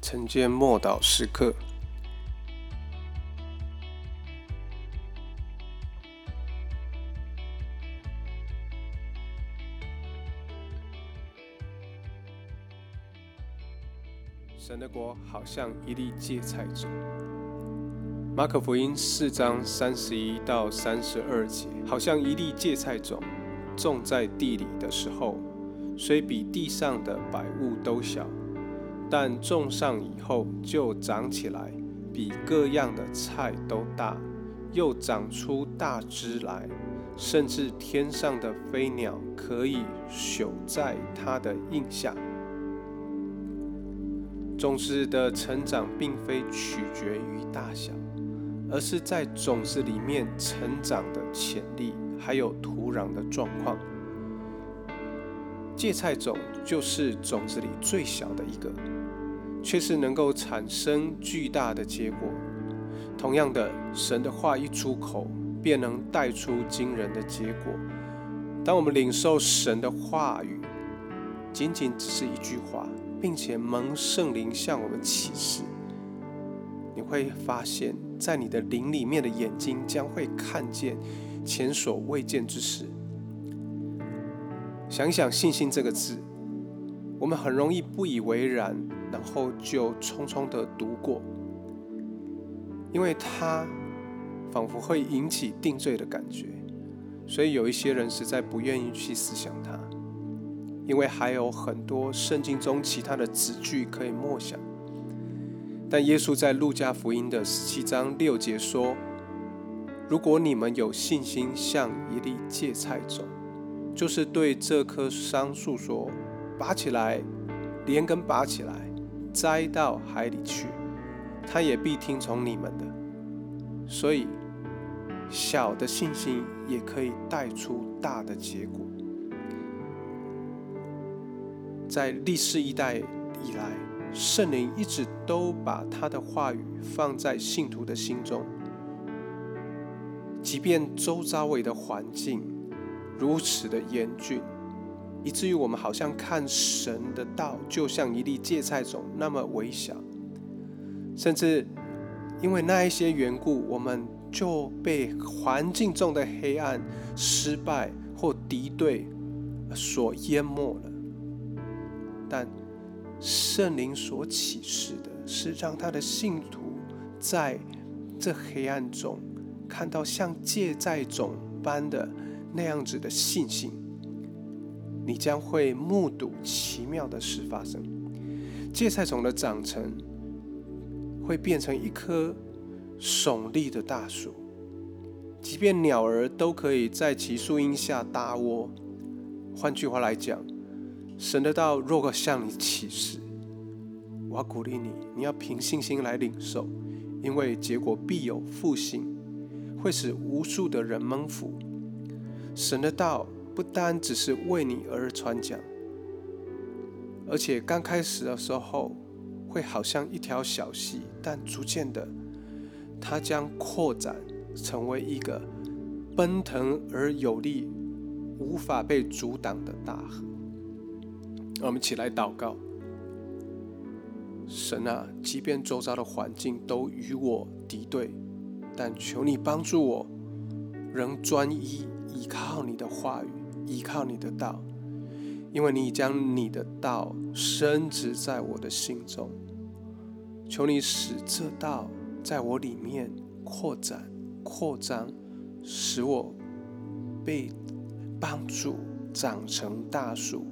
晨间默祷时刻。神的国好像一粒芥菜种。马可福音四章三十一到三十二节，好像一粒芥菜种，种在地里的时候，虽比地上的百物都小。但种上以后就长起来，比各样的菜都大，又长出大枝来，甚至天上的飞鸟可以朽在它的印下。种子的成长并非取决于大小，而是在种子里面成长的潜力，还有土壤的状况。芥菜种就是种子里最小的一个。却是能够产生巨大的结果。同样的，神的话一出口，便能带出惊人的结果。当我们领受神的话语，仅仅只是一句话，并且蒙圣灵向我们启示，你会发现在你的灵里面的眼睛将会看见前所未见之事。想想“信心”这个字，我们很容易不以为然。然后就匆匆的读过，因为它仿佛会引起定罪的感觉，所以有一些人实在不愿意去思想它，因为还有很多圣经中其他的子句可以默想。但耶稣在路加福音的十七章六节说：“如果你们有信心，像一粒芥菜种，就是对这棵桑树说，拔起来，连根拔起来。”栽到海里去，他也必听从你们的。所以，小的信心也可以带出大的结果。在历世一代以来，圣灵一直都把他的话语放在信徒的心中，即便周遭围的环境如此的严峻。以至于我们好像看神的道，就像一粒芥菜种那么微小，甚至因为那一些缘故，我们就被环境中的黑暗、失败或敌对所淹没了。但圣灵所启示的是，让他的信徒在这黑暗中看到像芥菜种般的那样子的信心。你将会目睹奇妙的事发生。芥菜种的长成会变成一棵耸立的大树，即便鸟儿都可以在其树荫下搭窝。换句话来讲，神的道若果向你启示，我要鼓励你，你要凭信心来领受，因为结果必有复兴，会使无数的人蒙福。神的道。不单只是为你而传讲，而且刚开始的时候会好像一条小溪，但逐渐的，它将扩展成为一个奔腾而有力、无法被阻挡的大河。我们起来祷告：神啊，即便周遭的环境都与我敌对，但求你帮助我，仍专一依靠你的话语。依靠你的道，因为你将你的道深植在我的心中。求你使这道在我里面扩展、扩张，使我被帮助长成大树，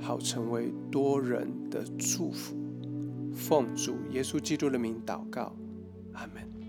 好成为多人的祝福。奉主耶稣基督的名祷告，阿门。